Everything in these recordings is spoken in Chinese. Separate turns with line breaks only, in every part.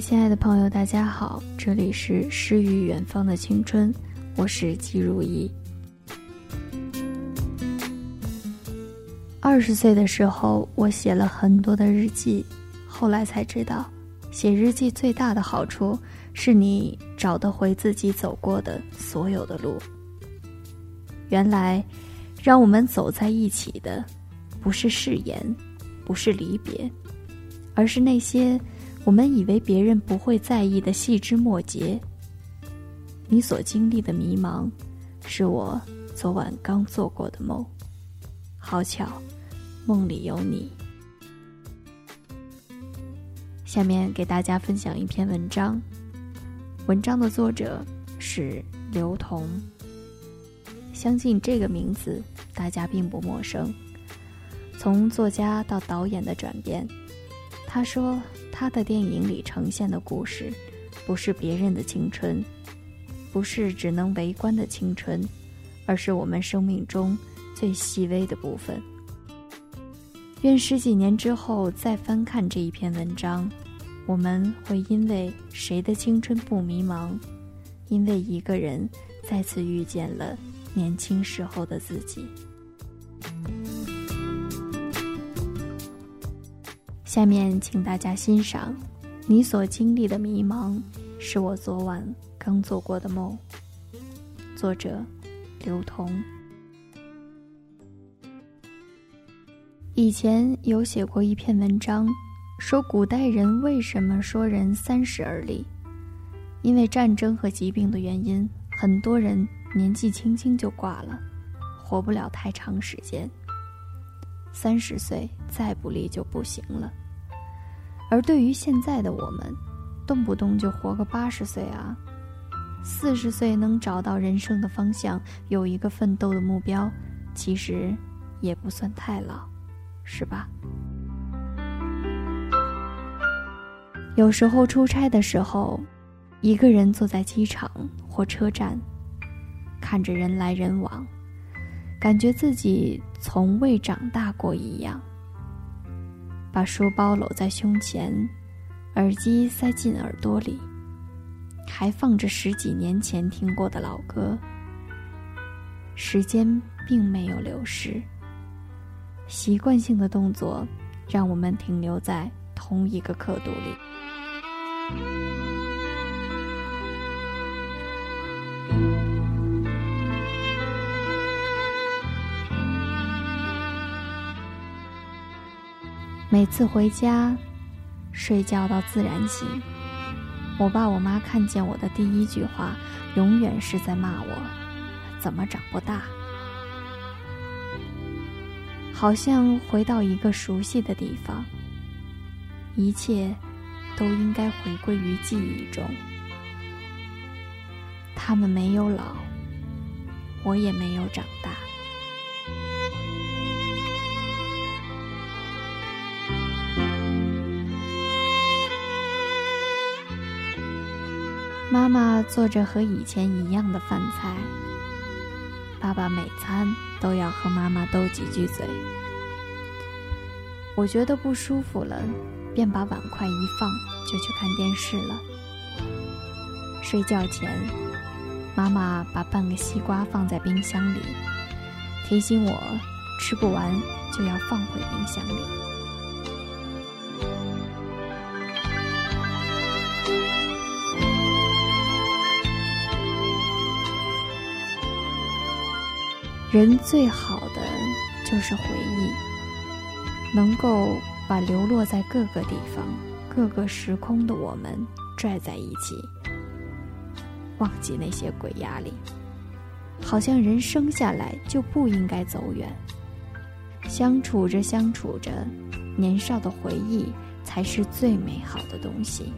亲爱的朋友，大家好，这里是诗与远方的青春，我是季如意。二十岁的时候，我写了很多的日记，后来才知道，写日记最大的好处是你找得回自己走过的所有的路。原来，让我们走在一起的，不是誓言，不是离别，而是那些。我们以为别人不会在意的细枝末节，你所经历的迷茫，是我昨晚刚做过的梦。好巧，梦里有你。下面给大家分享一篇文章，文章的作者是刘同。相信这个名字大家并不陌生，从作家到导演的转变。他说。他的电影里呈现的故事，不是别人的青春，不是只能围观的青春，而是我们生命中最细微的部分。愿十几年之后再翻看这一篇文章，我们会因为谁的青春不迷茫，因为一个人再次遇见了年轻时候的自己。下面，请大家欣赏你所经历的迷茫，是我昨晚刚做过的梦。作者：刘同。以前有写过一篇文章，说古代人为什么说人三十而立？因为战争和疾病的原因，很多人年纪轻轻就挂了，活不了太长时间。三十岁再不立就不行了。而对于现在的我们，动不动就活个八十岁啊，四十岁能找到人生的方向，有一个奋斗的目标，其实也不算太老，是吧？有时候出差的时候，一个人坐在机场或车站，看着人来人往，感觉自己从未长大过一样。把书包搂在胸前，耳机塞进耳朵里，还放着十几年前听过的老歌。时间并没有流逝，习惯性的动作让我们停留在同一个刻度里。每次回家，睡觉到自然醒，我爸我妈看见我的第一句话，永远是在骂我，怎么长不大？好像回到一个熟悉的地方，一切都应该回归于记忆中。他们没有老，我也没有长大。做着和以前一样的饭菜，爸爸每餐都要和妈妈斗几句嘴。我觉得不舒服了，便把碗筷一放，就去看电视了。睡觉前，妈妈把半个西瓜放在冰箱里，提醒我吃不完就要放回冰箱里。人最好的就是回忆，能够把流落在各个地方、各个时空的我们拽在一起，忘记那些鬼压力。好像人生下来就不应该走远，相处着相处着，年少的回忆才是最美好的东西。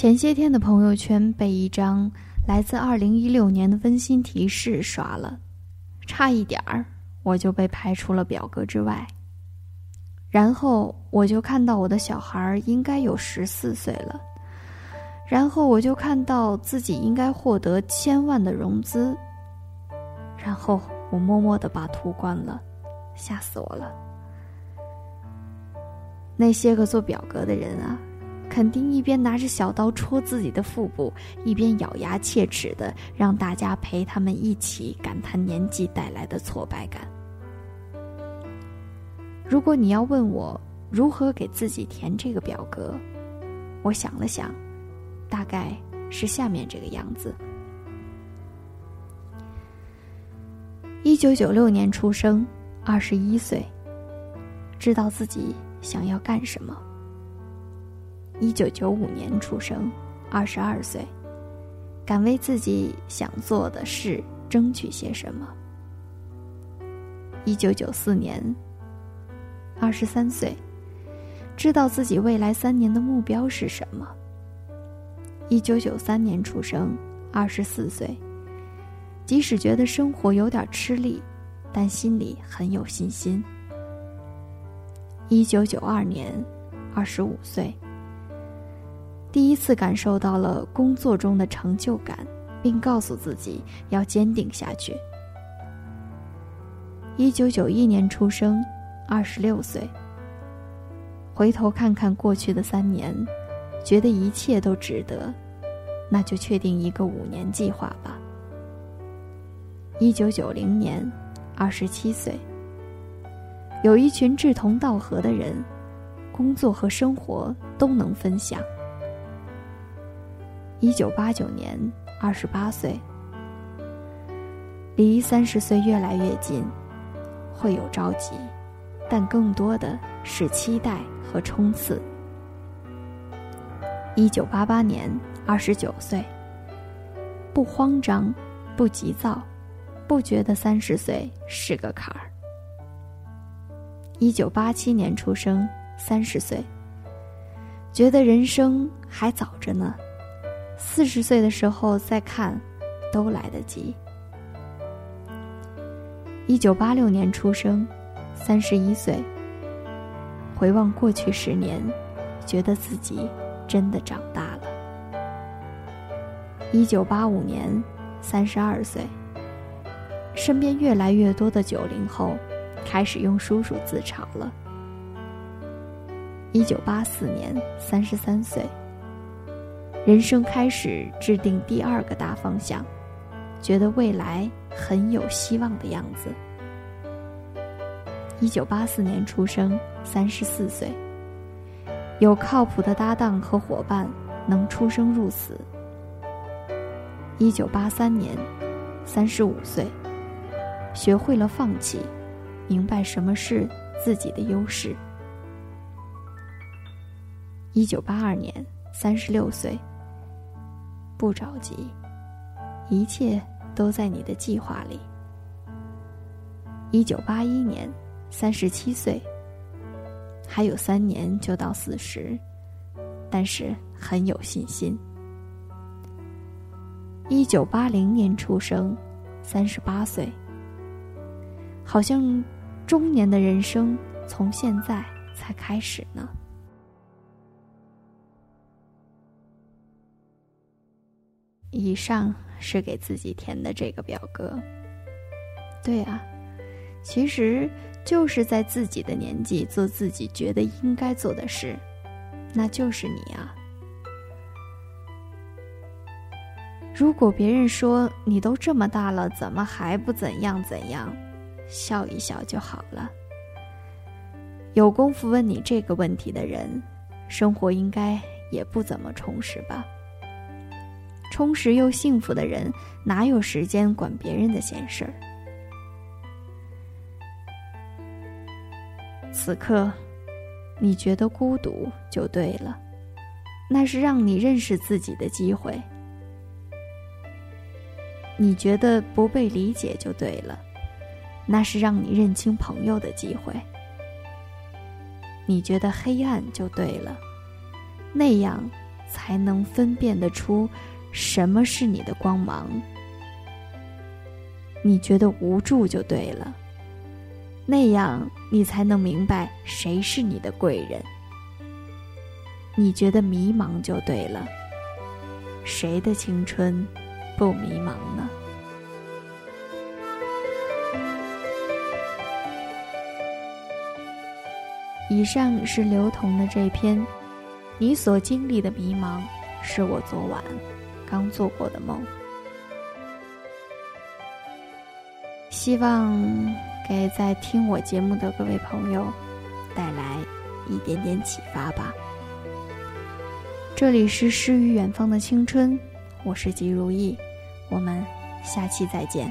前些天的朋友圈被一张来自二零一六年的温馨提示刷了，差一点儿我就被排除了表格之外。然后我就看到我的小孩应该有十四岁了，然后我就看到自己应该获得千万的融资，然后我默默的把图关了，吓死我了。那些个做表格的人啊，肯定一边拿着小刀戳自己的腹部，一边咬牙切齿的让大家陪他们一起感叹年纪带来的挫败感。如果你要问我如何给自己填这个表格，我想了想，大概是下面这个样子：一九九六年出生，二十一岁，知道自己想要干什么；一九九五年出生，二十二岁，敢为自己想做的事争取些什么；一九九四年。二十三岁，知道自己未来三年的目标是什么。一九九三年出生，二十四岁，即使觉得生活有点吃力，但心里很有信心。一九九二年，二十五岁，第一次感受到了工作中的成就感，并告诉自己要坚定下去。一九九一年出生。二十六岁，回头看看过去的三年，觉得一切都值得，那就确定一个五年计划吧。一九九零年，二十七岁，有一群志同道合的人，工作和生活都能分享。一九八九年，二十八岁，离三十岁越来越近，会有着急。但更多的是期待和冲刺。一九八八年，二十九岁，不慌张，不急躁，不觉得三十岁是个坎儿。一九八七年出生，三十岁，觉得人生还早着呢，四十岁的时候再看，都来得及。一九八六年出生。三十一岁，回望过去十年，觉得自己真的长大了。一九八五年，三十二岁，身边越来越多的九零后开始用叔叔自嘲了。一九八四年，三十三岁，人生开始制定第二个大方向，觉得未来很有希望的样子。一九八四年出生，三十四岁。有靠谱的搭档和伙伴，能出生入死。一九八三年，三十五岁，学会了放弃，明白什么是自己的优势。一九八二年，三十六岁，不着急，一切都在你的计划里。一九八一年。三十七岁，还有三年就到四十，但是很有信心。一九八零年出生，三十八岁，好像中年的人生从现在才开始呢。以上是给自己填的这个表格。对啊，其实。就是在自己的年纪做自己觉得应该做的事，那就是你啊。如果别人说你都这么大了，怎么还不怎样怎样，笑一笑就好了。有功夫问你这个问题的人，生活应该也不怎么充实吧？充实又幸福的人，哪有时间管别人的闲事儿？此刻，你觉得孤独就对了，那是让你认识自己的机会；你觉得不被理解就对了，那是让你认清朋友的机会；你觉得黑暗就对了，那样才能分辨得出什么是你的光芒；你觉得无助就对了。那样你才能明白谁是你的贵人。你觉得迷茫就对了，谁的青春不迷茫呢？以上是刘同的这篇，你所经历的迷茫，是我昨晚刚做过的梦。希望给在听我节目的各位朋友带来一点点启发吧。这里是诗与远方的青春，我是吉如意，我们下期再见。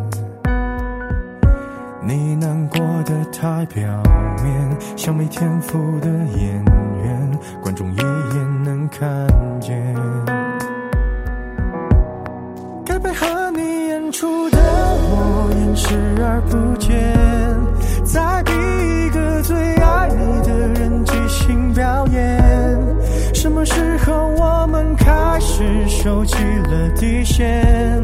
你难过的太表面，像没天赋的演员，观众一眼能看见。该配合你演出的我演视而不见，在逼一个最爱你的人即兴表演。什么时候我们开始收起了底线？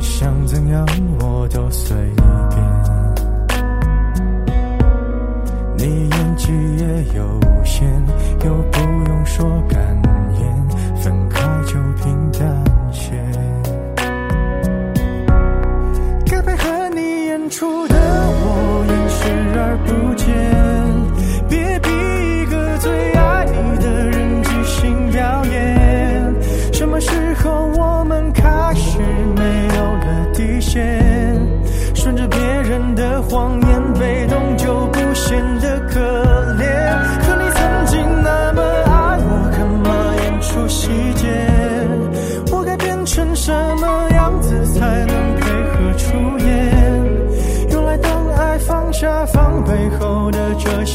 想怎样我都随便，你演技也有限，又不用说感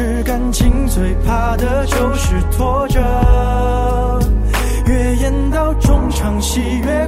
是感情最怕的就是拖着，越演到中场戏越